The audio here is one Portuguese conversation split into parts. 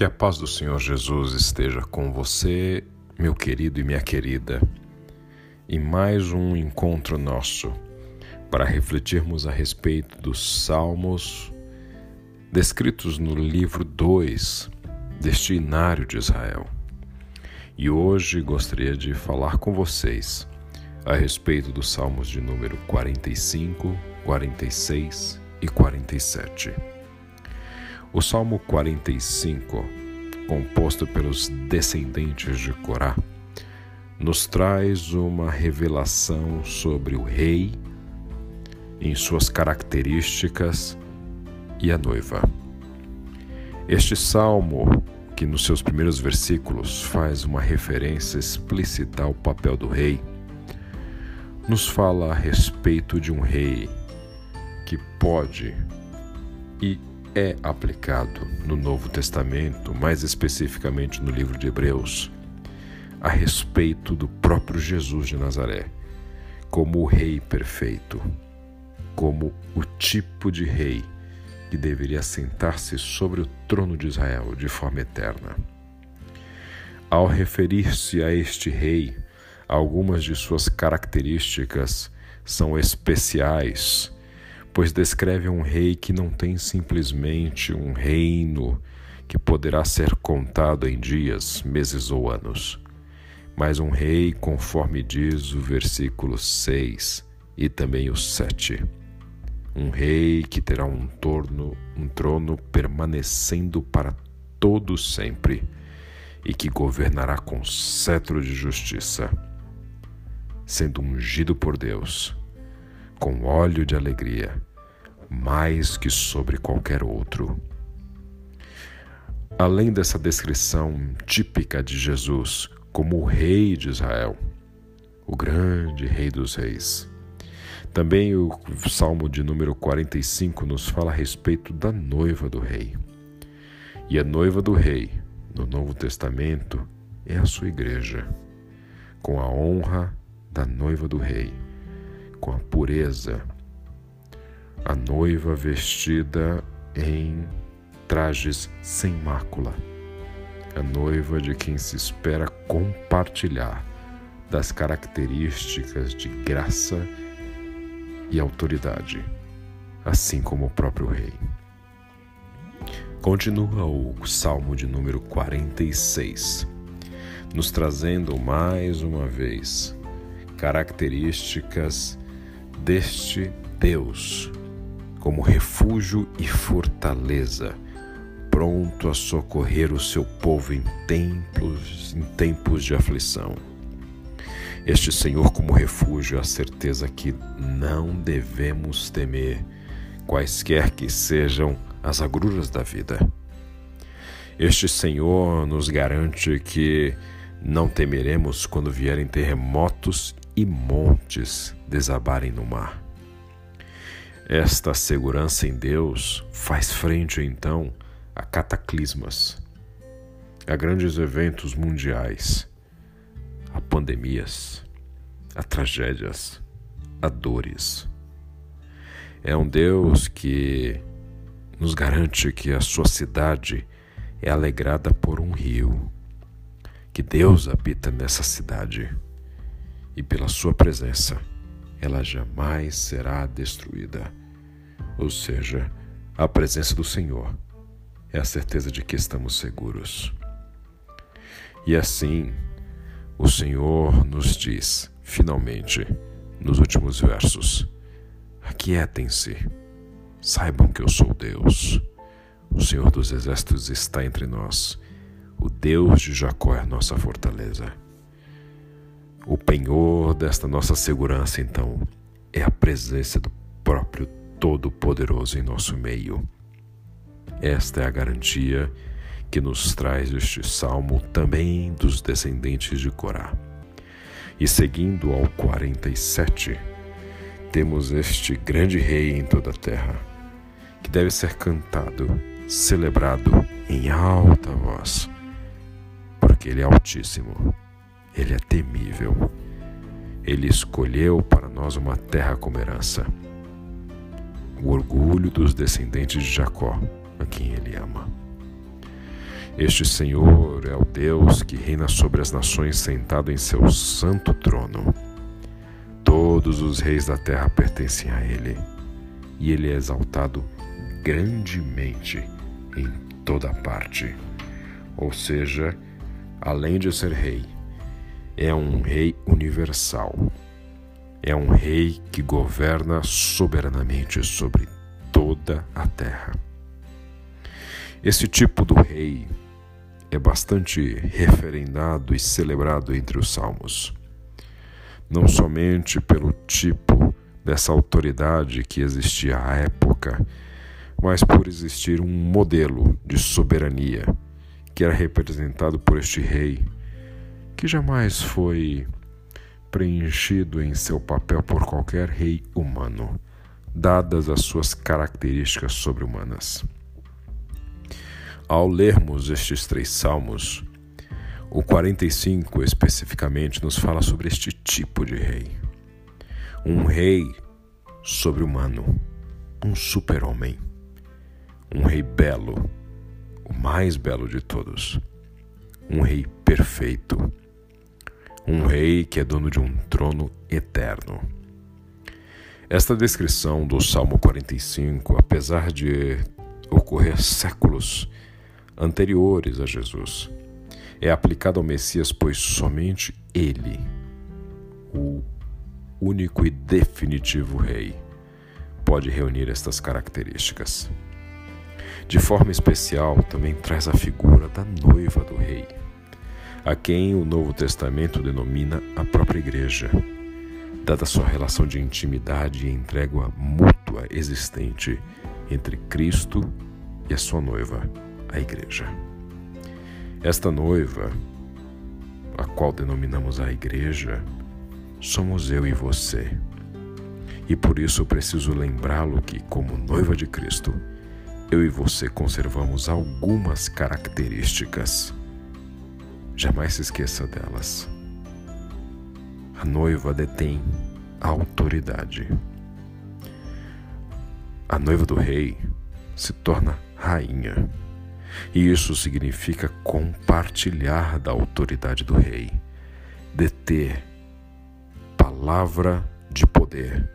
Que a paz do Senhor Jesus esteja com você, meu querido e minha querida, em mais um encontro nosso para refletirmos a respeito dos Salmos descritos no livro 2 deste Inário de Israel. E hoje gostaria de falar com vocês a respeito dos Salmos de número 45, 46 e 47. O Salmo 45, composto pelos descendentes de Corá, nos traz uma revelação sobre o rei, em suas características e a noiva. Este salmo, que nos seus primeiros versículos faz uma referência explícita ao papel do rei, nos fala a respeito de um rei que pode e é aplicado no Novo Testamento, mais especificamente no livro de Hebreus, a respeito do próprio Jesus de Nazaré, como o Rei perfeito, como o tipo de rei que deveria sentar-se sobre o trono de Israel de forma eterna. Ao referir-se a este rei, algumas de suas características são especiais pois descreve um rei que não tem simplesmente um reino que poderá ser contado em dias, meses ou anos, mas um rei, conforme diz o versículo 6 e também o 7. Um rei que terá um, torno, um trono permanecendo para todo sempre e que governará com cetro de justiça, sendo ungido por Deus com óleo de alegria, mais que sobre qualquer outro. Além dessa descrição típica de Jesus como o Rei de Israel, o grande Rei dos Reis, também o Salmo de número 45 nos fala a respeito da noiva do Rei. E a noiva do Rei, no Novo Testamento, é a sua igreja, com a honra da noiva do Rei com a pureza, a noiva vestida em trajes sem mácula, a noiva de quem se espera compartilhar das características de graça e autoridade, assim como o próprio rei. Continua o Salmo de número 46, nos trazendo mais uma vez características deste Deus como refúgio e fortaleza, pronto a socorrer o seu povo em tempos, em tempos de aflição. Este Senhor como refúgio, a certeza que não devemos temer, quaisquer que sejam as agruras da vida. Este Senhor nos garante que não temeremos quando vierem terremotos e montes desabarem no mar. Esta segurança em Deus faz frente então a cataclismas, a grandes eventos mundiais, a pandemias, a tragédias, a dores. É um Deus que nos garante que a sua cidade é alegrada por um rio, que Deus habita nessa cidade e pela sua presença ela jamais será destruída. Ou seja, a presença do Senhor é a certeza de que estamos seguros. E assim, o Senhor nos diz, finalmente, nos últimos versos: Aquietem-se, saibam que eu sou Deus. O Senhor dos Exércitos está entre nós. O Deus de Jacó é nossa fortaleza. O penhor desta nossa segurança, então, é a presença do próprio Todo-Poderoso em nosso meio. Esta é a garantia que nos traz este salmo também dos descendentes de Corá. E seguindo ao 47, temos este grande rei em toda a terra, que deve ser cantado, celebrado em alta voz, porque ele é altíssimo ele é temível. Ele escolheu para nós uma terra como herança. O orgulho dos descendentes de Jacó, a quem ele ama. Este Senhor é o Deus que reina sobre as nações sentado em seu santo trono. Todos os reis da terra pertencem a ele, e ele é exaltado grandemente em toda parte. Ou seja, além de ser rei, é um rei universal. É um rei que governa soberanamente sobre toda a terra. Esse tipo do rei é bastante referendado e celebrado entre os salmos, não somente pelo tipo dessa autoridade que existia à época, mas por existir um modelo de soberania que era representado por este rei, que jamais foi preenchido em seu papel por qualquer rei humano, dadas as suas características sobre-humanas. Ao lermos estes três salmos, o 45 especificamente nos fala sobre este tipo de rei. Um rei sobre-humano, um super-homem, um rei belo, o mais belo de todos, um rei perfeito, um rei que é dono de um trono eterno. Esta descrição do Salmo 45, apesar de ocorrer séculos anteriores a Jesus. É aplicado ao Messias, pois somente ele, o único e definitivo Rei, pode reunir estas características. De forma especial, também traz a figura da noiva do Rei, a quem o Novo Testamento denomina a própria Igreja, dada sua relação de intimidade e entrega mútua existente entre Cristo e a sua noiva a igreja. Esta noiva, a qual denominamos a igreja, somos eu e você. E por isso preciso lembrá-lo que, como noiva de Cristo, eu e você conservamos algumas características. Jamais se esqueça delas. A noiva detém autoridade. A noiva do rei se torna rainha. E isso significa compartilhar da autoridade do rei, deter palavra de poder,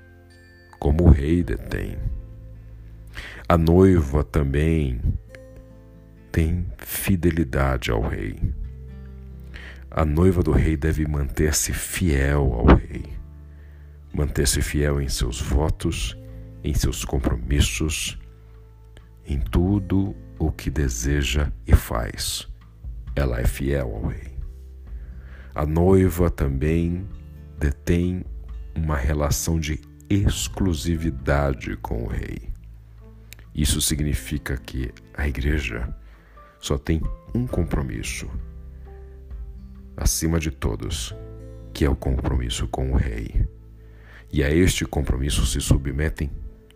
como o rei detém. A noiva também tem fidelidade ao rei. A noiva do rei deve manter-se fiel ao rei, manter-se fiel em seus votos, em seus compromissos, em tudo o que deseja e faz. Ela é fiel ao rei. A noiva também detém uma relação de exclusividade com o rei. Isso significa que a igreja só tem um compromisso, acima de todos, que é o compromisso com o rei. E a este compromisso se submetem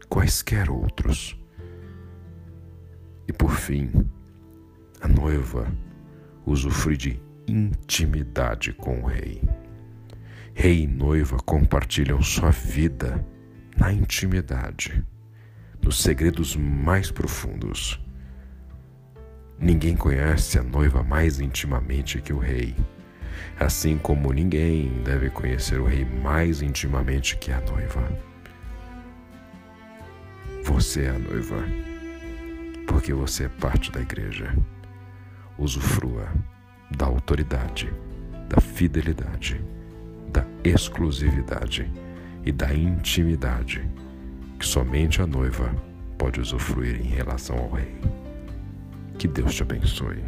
quaisquer outros. E por fim, a noiva usufrui de intimidade com o rei. Rei e noiva compartilham sua vida na intimidade, nos segredos mais profundos. Ninguém conhece a noiva mais intimamente que o rei, assim como ninguém deve conhecer o rei mais intimamente que a noiva. Você é a noiva porque você é parte da igreja. Usufrua da autoridade, da fidelidade, da exclusividade e da intimidade que somente a noiva pode usufruir em relação ao rei. Que Deus te abençoe.